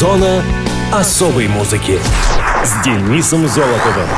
Зона особой музыки с Денисом Золотовым.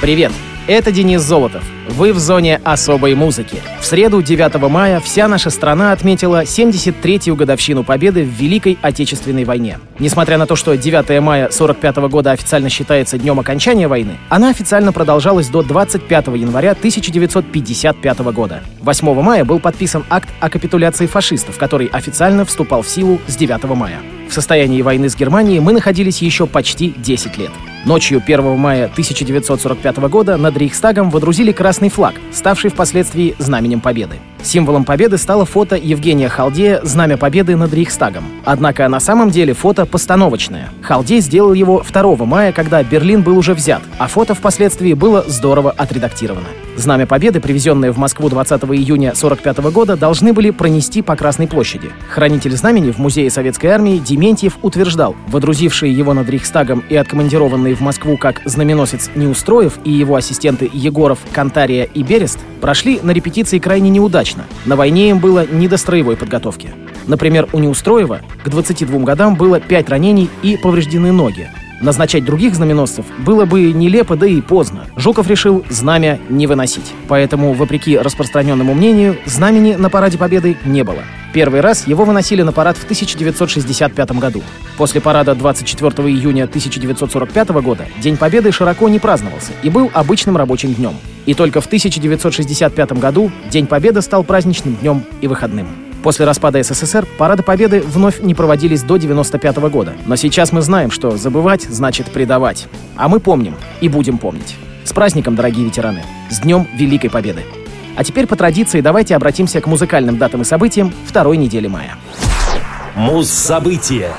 Привет! Это Денис Золотов. Вы в зоне особой музыки. В среду, 9 мая, вся наша страна отметила 73-ю годовщину победы в Великой Отечественной войне. Несмотря на то, что 9 мая 45 года официально считается днем окончания войны, она официально продолжалась до 25 января 1955 года. 8 мая был подписан акт о капитуляции фашистов, который официально вступал в силу с 9 мая. В состоянии войны с Германией мы находились еще почти 10 лет. Ночью 1 мая 1945 года над Рейхстагом водрузили красный флаг, ставший впоследствии знаменем Победы. Символом победы стало фото Евгения Халдея «Знамя победы над Рейхстагом». Однако на самом деле фото постановочное. Халдей сделал его 2 мая, когда Берлин был уже взят, а фото впоследствии было здорово отредактировано. Знамя Победы, привезенное в Москву 20 июня 1945 года, должны были пронести по Красной площади. Хранитель знамени в Музее Советской Армии Дементьев утверждал, водрузившие его над Рейхстагом и откомандированные в Москву как знаменосец Неустроев и его ассистенты Егоров, Кантария и Берест прошли на репетиции крайне неудачно. На войне им было не до строевой подготовки. Например, у Неустроева к 22 годам было 5 ранений и повреждены ноги. Назначать других знаменосцев было бы нелепо, да и поздно. Жуков решил знамя не выносить. Поэтому, вопреки распространенному мнению, знамени на Параде Победы не было. Первый раз его выносили на парад в 1965 году. После парада 24 июня 1945 года День Победы широко не праздновался и был обычным рабочим днем. И только в 1965 году День Победы стал праздничным днем и выходным. После распада СССР парады Победы вновь не проводились до 1995 года. Но сейчас мы знаем, что забывать значит предавать. А мы помним и будем помнить. С праздником, дорогие ветераны! С Днем Великой Победы! А теперь по традиции давайте обратимся к музыкальным датам и событиям второй недели мая. Муз-события.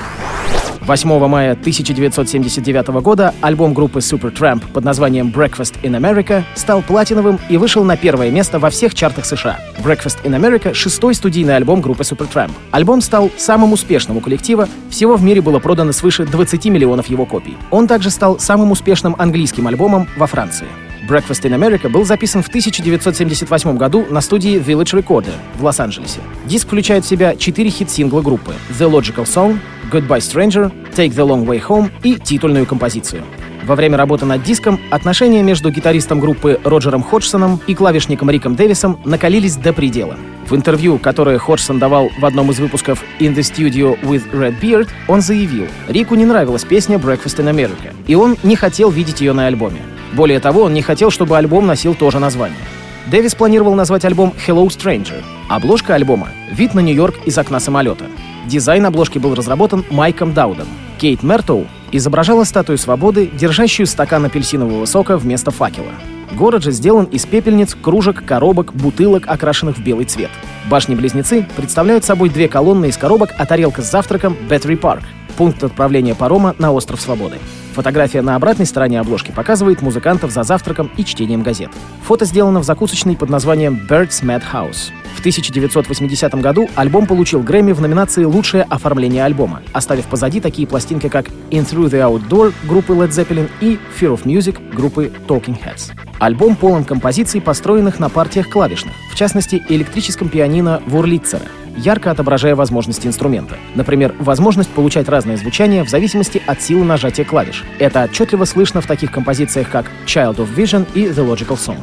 8 мая 1979 года альбом группы Supertramp под названием Breakfast in America стал платиновым и вышел на первое место во всех чартах США. Breakfast in America — шестой студийный альбом группы Supertramp. Альбом стал самым успешным у коллектива, всего в мире было продано свыше 20 миллионов его копий. Он также стал самым успешным английским альбомом во Франции. Breakfast in America был записан в 1978 году на студии Village Recorder в Лос-Анджелесе. Диск включает в себя четыре хит-сингла группы The Logical Song, Goodbye Stranger, Take the Long Way Home и титульную композицию. Во время работы над диском отношения между гитаристом группы Роджером Ходжсоном и клавишником Риком Дэвисом накалились до предела. В интервью, которое Ходжсон давал в одном из выпусков In the Studio with Red Beard, он заявил, Рику не нравилась песня Breakfast in America, и он не хотел видеть ее на альбоме. Более того, он не хотел, чтобы альбом носил то же название. Дэвис планировал назвать альбом Hello Stranger. Обложка альбома — вид на Нью-Йорк из окна самолета. Дизайн обложки был разработан Майком Даудом. Кейт Мертоу изображала статую свободы, держащую стакан апельсинового сока вместо факела. Город же сделан из пепельниц, кружек, коробок, бутылок, окрашенных в белый цвет. Башни-близнецы представляют собой две колонны из коробок, а тарелка с завтраком — Battery Park, пункт отправления парома на Остров Свободы. Фотография на обратной стороне обложки показывает музыкантов за завтраком и чтением газет. Фото сделано в закусочной под названием Bird's Mad House. В 1980 году альбом получил Грэмми в номинации «Лучшее оформление альбома», оставив позади такие пластинки, как «In Through the Outdoor» группы Led Zeppelin и «Fear of Music» группы Talking Heads. Альбом полон композиций, построенных на партиях клавишных, в частности, электрическом пианино Вурлитцера, ярко отображая возможности инструмента. Например, возможность получать разное звучание в зависимости от силы нажатия клавиш. Это отчетливо слышно в таких композициях, как Child of Vision и The Logical Song.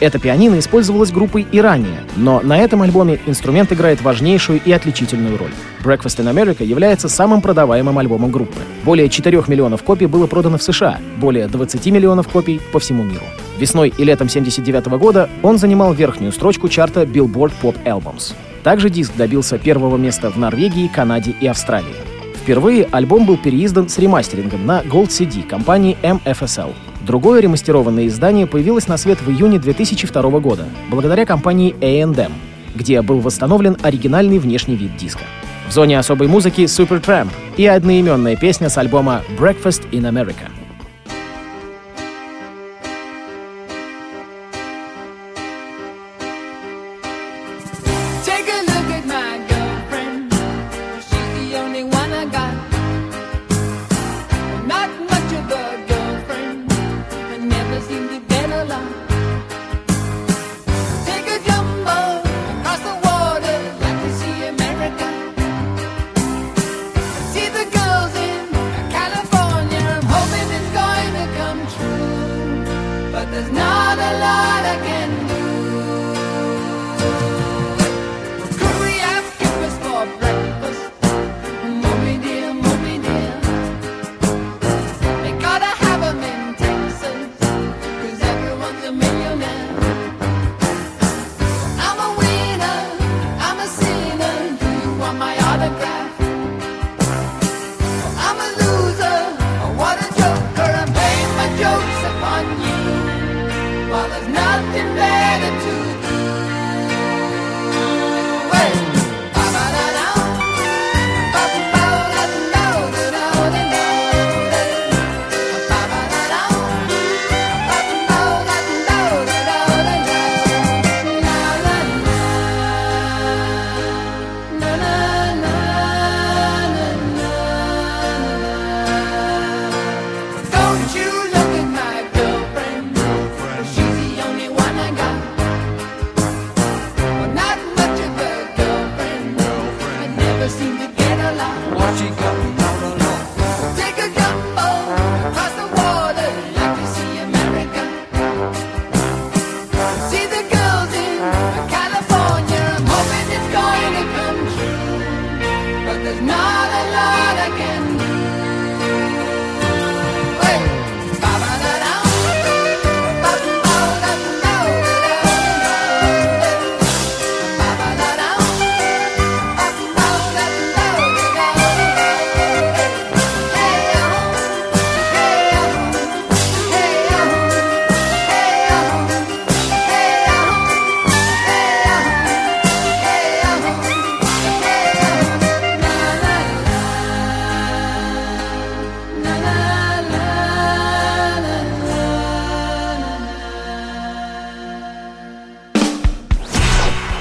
Это пианино использовалось группой и ранее, но на этом альбоме инструмент играет важнейшую и отличительную роль. Breakfast in America является самым продаваемым альбомом группы. Более 4 миллионов копий было продано в США, более 20 миллионов копий по всему миру. Весной и летом 79 года он занимал верхнюю строчку чарта Billboard Pop Albums. Также диск добился первого места в Норвегии, Канаде и Австралии. Впервые альбом был переиздан с ремастерингом на Gold CD компании MFSL. Другое ремастерованное издание появилось на свет в июне 2002 года, благодаря компании A&M, где был восстановлен оригинальный внешний вид диска. В зоне особой музыки Supertramp и одноименная песня с альбома Breakfast in America.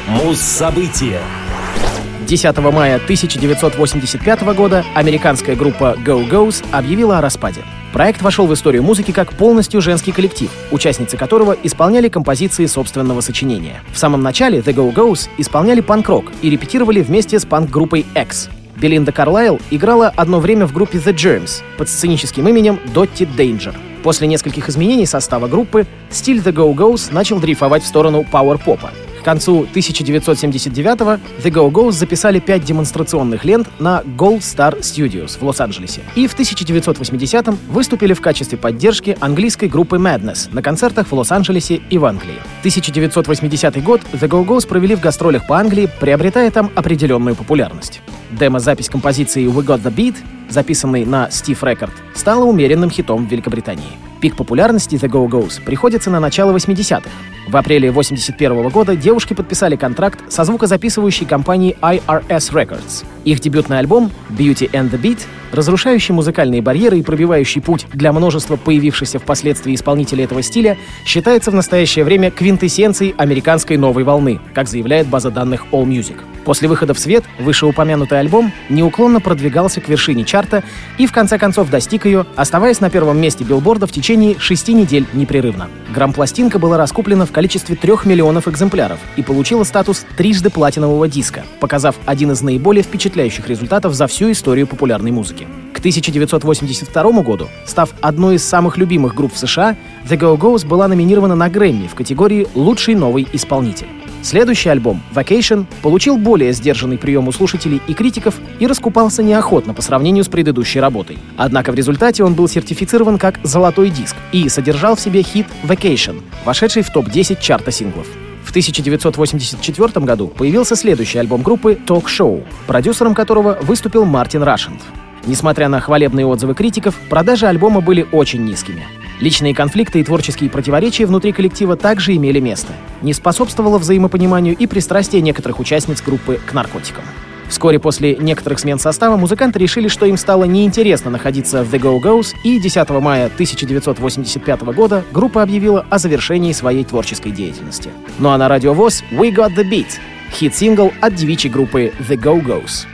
Муз-события. 10 мая 1985 года американская группа Go Go's объявила о распаде. Проект вошел в историю музыки как полностью женский коллектив, участницы которого исполняли композиции собственного сочинения. В самом начале The Go Go's исполняли панк-рок и репетировали вместе с панк-группой X. Белинда Карлайл играла одно время в группе The Germs под сценическим именем Дотти Danger. После нескольких изменений состава группы стиль The Go Go's начал дрейфовать в сторону пауэр-попа. К концу 1979-го The Go-Go's записали пять демонстрационных лент на Gold Star Studios в Лос-Анджелесе. И в 1980-м выступили в качестве поддержки английской группы Madness на концертах в Лос-Анджелесе и в Англии. 1980 год The Go-Go's провели в гастролях по Англии, приобретая там определенную популярность. Демо-запись композиции We Got The Beat, записанной на Steve Record, стала умеренным хитом в Великобритании. Пик популярности The Go-Go's приходится на начало 80-х. В апреле 81 года девушки подписали контракт со звукозаписывающей компанией IRS Records. Их дебютный альбом Beauty and the Beat, разрушающий музыкальные барьеры и пробивающий путь для множества появившихся впоследствии исполнителей этого стиля, считается в настоящее время квинтэссенцией американской новой волны, как заявляет база данных AllMusic. После выхода в свет вышеупомянутый альбом неуклонно продвигался к вершине чарта и в конце концов достиг ее, оставаясь на первом месте билборда в течение шести недель непрерывно. Грамм-пластинка была раскуплена в количестве трех миллионов экземпляров и получила статус трижды платинового диска, показав один из наиболее впечатляющих результатов за всю историю популярной музыки. К 1982 году, став одной из самых любимых групп в США, The Go-Go's была номинирована на Грэмми в категории «Лучший новый исполнитель». Следующий альбом, Vacation, получил более сдержанный прием у слушателей и критиков и раскупался неохотно по сравнению с предыдущей работой. Однако в результате он был сертифицирован как «золотой диск» и содержал в себе хит Vacation, вошедший в топ-10 чарта синглов. В 1984 году появился следующий альбом группы Talk Show, продюсером которого выступил Мартин Рашент. Несмотря на хвалебные отзывы критиков, продажи альбома были очень низкими. Личные конфликты и творческие противоречия внутри коллектива также имели место. Не способствовало взаимопониманию и пристрастие некоторых участниц группы к наркотикам. Вскоре после некоторых смен состава музыканты решили, что им стало неинтересно находиться в The Go-Go's, и 10 мая 1985 года группа объявила о завершении своей творческой деятельности. Ну а на радио ВОЗ «We Got The Beat» — хит-сингл от девичьей группы The Go-Go's.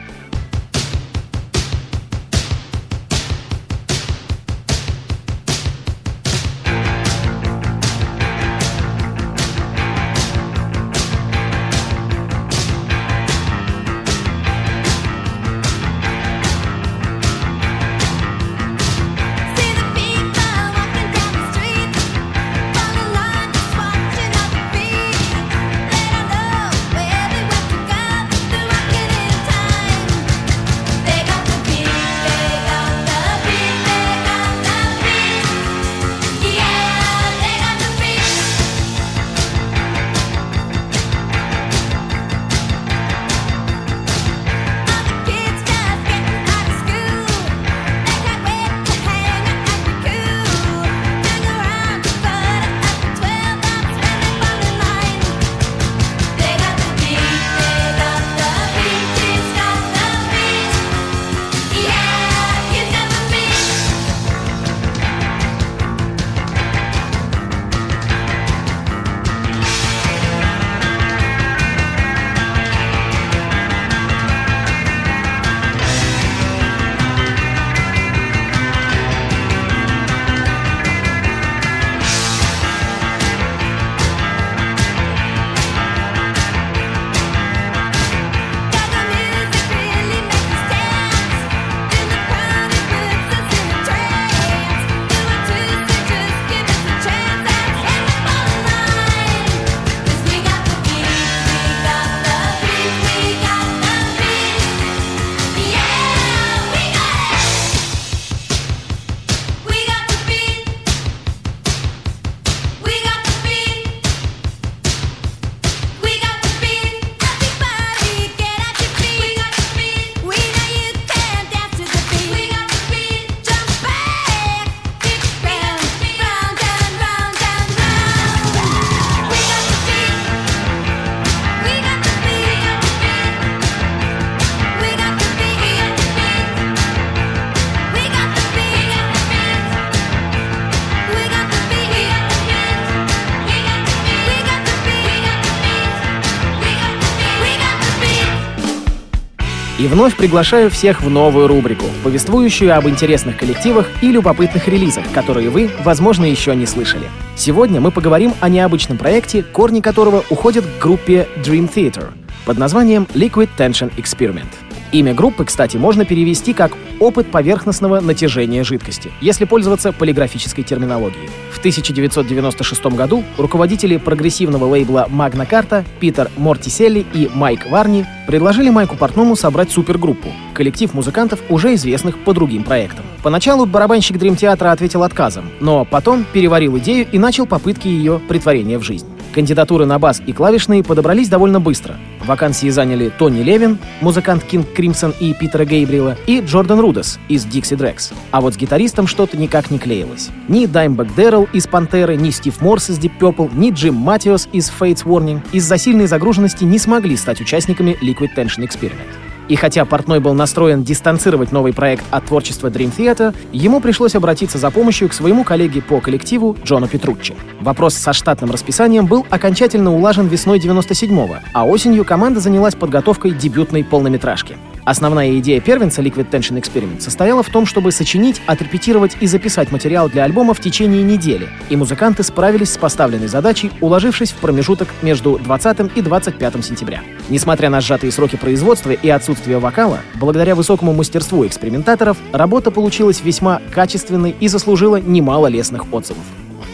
И вновь приглашаю всех в новую рубрику, повествующую об интересных коллективах и любопытных релизах, которые вы, возможно, еще не слышали. Сегодня мы поговорим о необычном проекте, корни которого уходят к группе Dream Theater под названием Liquid Tension Experiment. Имя группы, кстати, можно перевести как «опыт поверхностного натяжения жидкости», если пользоваться полиграфической терминологией. В 1996 году руководители прогрессивного лейбла Magna Carta Питер Мортиселли и Майк Варни предложили Майку Портному собрать супергруппу, коллектив музыкантов, уже известных по другим проектам. Поначалу барабанщик Дрим Театра ответил отказом, но потом переварил идею и начал попытки ее притворения в жизнь. Кандидатуры на бас и клавишные подобрались довольно быстро. Вакансии заняли Тони Левин, музыкант Кинг Кримсон и Питера Гейбриэла, и Джордан Рудес из Дикси Дрекс. А вот с гитаристом что-то никак не клеилось. Ни Даймбек Дэррелл из Пантеры, ни Стив Морс из Deep Purple, ни Джим Матиос из Fates Warning из-за сильной загруженности не смогли стать участниками Liquid Tension Experiment. И хотя Портной был настроен дистанцировать новый проект от творчества Dream Theater, ему пришлось обратиться за помощью к своему коллеге по коллективу Джону Петруччи. Вопрос со штатным расписанием был окончательно улажен весной 97-го, а осенью команда занялась подготовкой дебютной полнометражки. Основная идея первенца Liquid Tension Experiment состояла в том, чтобы сочинить, отрепетировать и записать материал для альбома в течение недели, и музыканты справились с поставленной задачей, уложившись в промежуток между 20 и 25 сентября. Несмотря на сжатые сроки производства и отсутствие вокала, благодаря высокому мастерству экспериментаторов, работа получилась весьма качественной и заслужила немало лестных отзывов.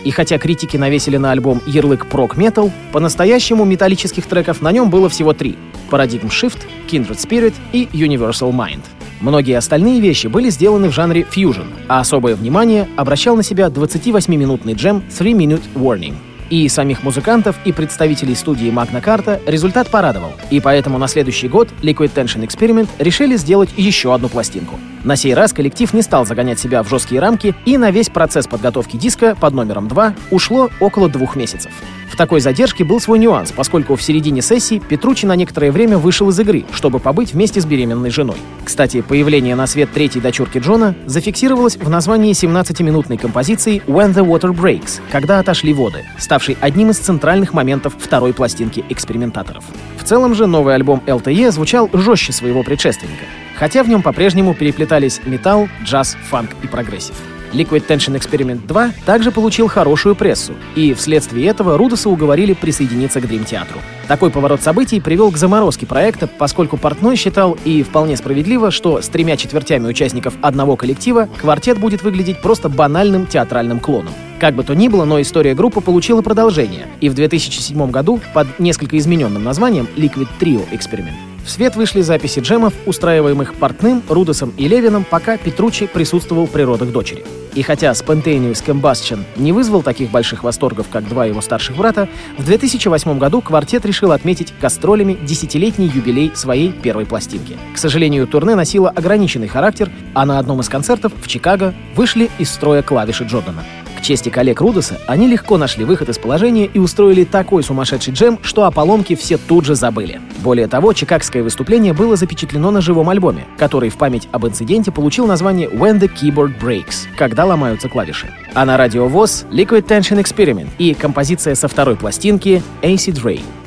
И хотя критики навесили на альбом ярлык прок метал, по-настоящему металлических треков на нем было всего три — Paradigm Shift, Kindred Spirit и Universal Mind. Многие остальные вещи были сделаны в жанре фьюжн, а особое внимание обращал на себя 28-минутный джем Three Minute Warning. И самих музыкантов, и представителей студии Magna Carta результат порадовал, и поэтому на следующий год Liquid Tension Experiment решили сделать еще одну пластинку. На сей раз коллектив не стал загонять себя в жесткие рамки, и на весь процесс подготовки диска под номером 2 ушло около двух месяцев. В такой задержке был свой нюанс, поскольку в середине сессии Петручи на некоторое время вышел из игры, чтобы побыть вместе с беременной женой. Кстати, появление на свет третьей дочурки Джона зафиксировалось в названии 17-минутной композиции «When the Water Breaks», когда отошли воды, ставшей одним из центральных моментов второй пластинки экспериментаторов. В целом же новый альбом LTE звучал жестче своего предшественника, хотя в нем по-прежнему переплетались металл, джаз, фанк и прогрессив. Liquid Tension Experiment 2 также получил хорошую прессу, и вследствие этого Рудоса уговорили присоединиться к Dream Театру. Такой поворот событий привел к заморозке проекта, поскольку Портной считал, и вполне справедливо, что с тремя четвертями участников одного коллектива квартет будет выглядеть просто банальным театральным клоном. Как бы то ни было, но история группы получила продолжение, и в 2007 году под несколько измененным названием Liquid Trio Experiment в свет вышли записи джемов, устраиваемых Портным, Рудосом и Левином, пока Петручи присутствовал при родах дочери. И хотя Spontaneous Combustion не вызвал таких больших восторгов, как два его старших брата, в 2008 году квартет решил отметить гастролями десятилетний юбилей своей первой пластинки. К сожалению, турне носило ограниченный характер, а на одном из концертов в Чикаго вышли из строя клавиши Джордана. К чести коллег Рудоса, они легко нашли выход из положения и устроили такой сумасшедший джем, что о поломке все тут же забыли. Более того, чикагское выступление было запечатлено на живом альбоме, который в память об инциденте получил название «When the Keyboard Breaks» — «Когда ломаются клавиши». А на радио ВОЗ — Liquid Tension Experiment и композиция со второй пластинки «Acid Rain».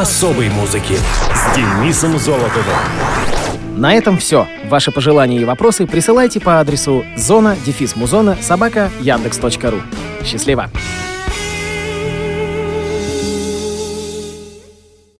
Особой музыки с Денисом Золотовым. На этом все. Ваши пожелания и вопросы присылайте по адресу зона дефис музона собака яндекс.ру. Счастливо!